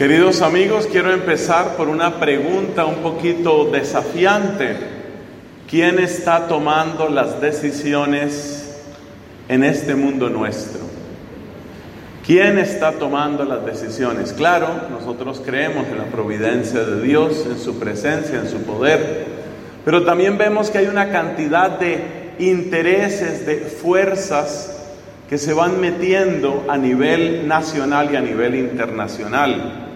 Queridos amigos, quiero empezar por una pregunta un poquito desafiante. ¿Quién está tomando las decisiones en este mundo nuestro? ¿Quién está tomando las decisiones? Claro, nosotros creemos en la providencia de Dios, en su presencia, en su poder, pero también vemos que hay una cantidad de intereses, de fuerzas que se van metiendo a nivel nacional y a nivel internacional.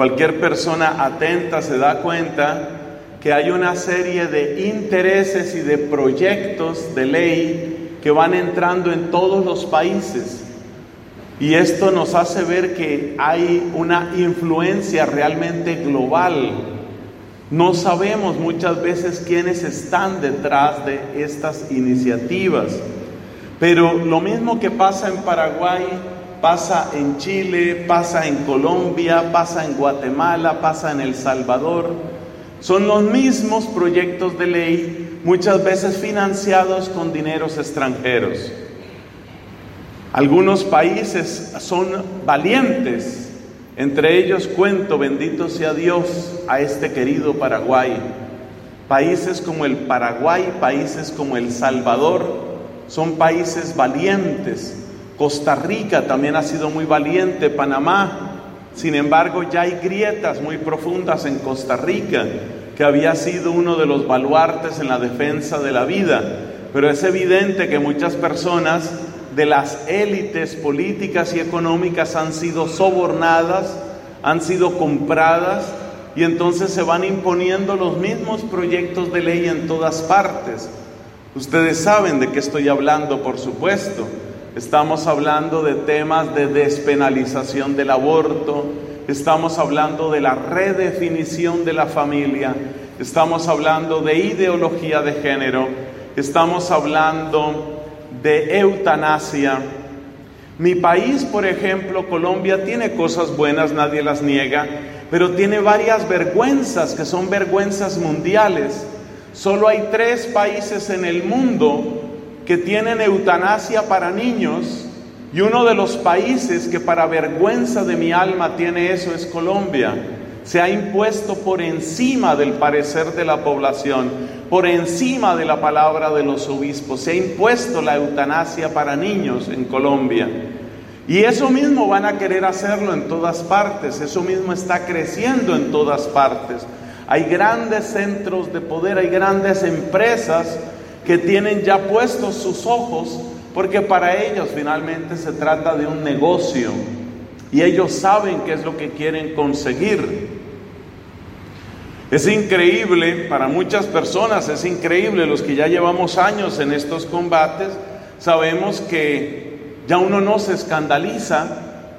Cualquier persona atenta se da cuenta que hay una serie de intereses y de proyectos de ley que van entrando en todos los países. Y esto nos hace ver que hay una influencia realmente global. No sabemos muchas veces quiénes están detrás de estas iniciativas. Pero lo mismo que pasa en Paraguay, pasa en Chile, pasa en Colombia, pasa en Guatemala, pasa en El Salvador. Son los mismos proyectos de ley, muchas veces financiados con dineros extranjeros. Algunos países son valientes, entre ellos cuento, bendito sea Dios, a este querido Paraguay. Países como el Paraguay, países como El Salvador, son países valientes. Costa Rica también ha sido muy valiente, Panamá. Sin embargo, ya hay grietas muy profundas en Costa Rica, que había sido uno de los baluartes en la defensa de la vida. Pero es evidente que muchas personas de las élites políticas y económicas han sido sobornadas, han sido compradas y entonces se van imponiendo los mismos proyectos de ley en todas partes. Ustedes saben de qué estoy hablando, por supuesto. Estamos hablando de temas de despenalización del aborto, estamos hablando de la redefinición de la familia, estamos hablando de ideología de género, estamos hablando de eutanasia. Mi país, por ejemplo, Colombia, tiene cosas buenas, nadie las niega, pero tiene varias vergüenzas que son vergüenzas mundiales. Solo hay tres países en el mundo que tienen eutanasia para niños y uno de los países que para vergüenza de mi alma tiene eso es Colombia. Se ha impuesto por encima del parecer de la población por encima de la palabra de los obispos. Se ha impuesto la eutanasia para niños en Colombia. Y eso mismo van a querer hacerlo en todas partes, eso mismo está creciendo en todas partes. Hay grandes centros de poder, hay grandes empresas que tienen ya puestos sus ojos porque para ellos finalmente se trata de un negocio y ellos saben qué es lo que quieren conseguir. Es increíble, para muchas personas es increíble, los que ya llevamos años en estos combates, sabemos que ya uno no se escandaliza,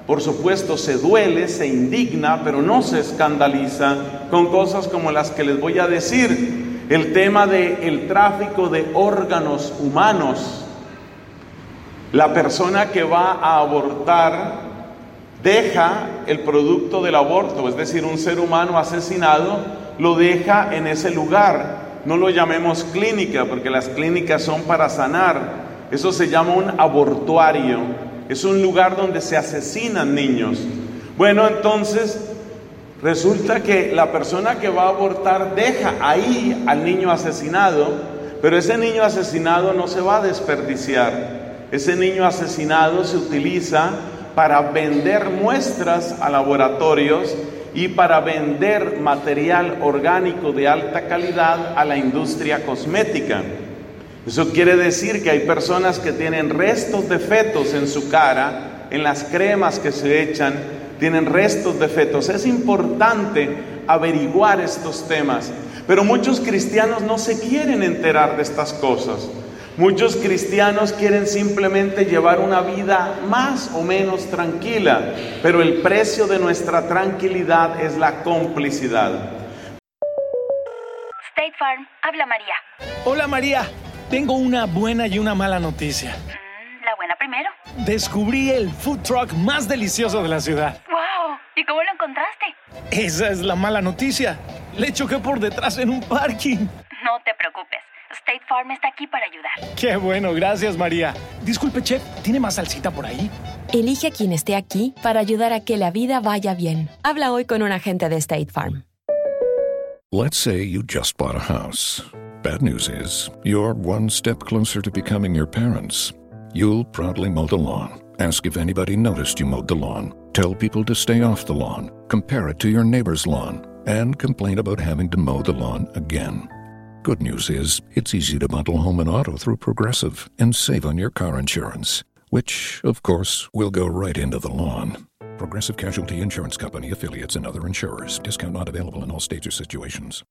por supuesto se duele, se indigna, pero no se escandaliza con cosas como las que les voy a decir. El tema del el tráfico de órganos humanos. La persona que va a abortar deja el producto del aborto, es decir, un ser humano asesinado, lo deja en ese lugar. No lo llamemos clínica, porque las clínicas son para sanar. Eso se llama un abortuario. Es un lugar donde se asesinan niños. Bueno, entonces resulta que la persona que va a abortar deja ahí al niño asesinado, pero ese niño asesinado no se va a desperdiciar. Ese niño asesinado se utiliza para vender muestras a laboratorios y para vender material orgánico de alta calidad a la industria cosmética. Eso quiere decir que hay personas que tienen restos de fetos en su cara, en las cremas que se echan, tienen restos de fetos. Es importante averiguar estos temas, pero muchos cristianos no se quieren enterar de estas cosas. Muchos cristianos quieren simplemente llevar una vida más o menos tranquila, pero el precio de nuestra tranquilidad es la complicidad. State Farm, habla María. Hola María, tengo una buena y una mala noticia. Mm, la buena primero. Descubrí el food truck más delicioso de la ciudad. ¡Wow! ¿Y cómo lo encontraste? Esa es la mala noticia. Le choqué por detrás en un parking. No te preocupes. State Farm está aquí para ayudar. Qué bueno, gracias María. Disculpe, chef, ¿tiene más salsita por ahí? Elige a quien esté aquí para ayudar a que la vida vaya bien. Habla hoy con un agente de State Farm. Let's say you just bought a house. Bad news is, you're one step closer to becoming your parents. You'll proudly mow the lawn, ask if anybody noticed you mowed the lawn, tell people to stay off the lawn, compare it to your neighbor's lawn, and complain about having to mow the lawn again. Good news is, it's easy to bundle home and auto through Progressive and save on your car insurance, which, of course, will go right into the lawn. Progressive Casualty Insurance Company affiliates and other insurers. Discount not available in all states or situations.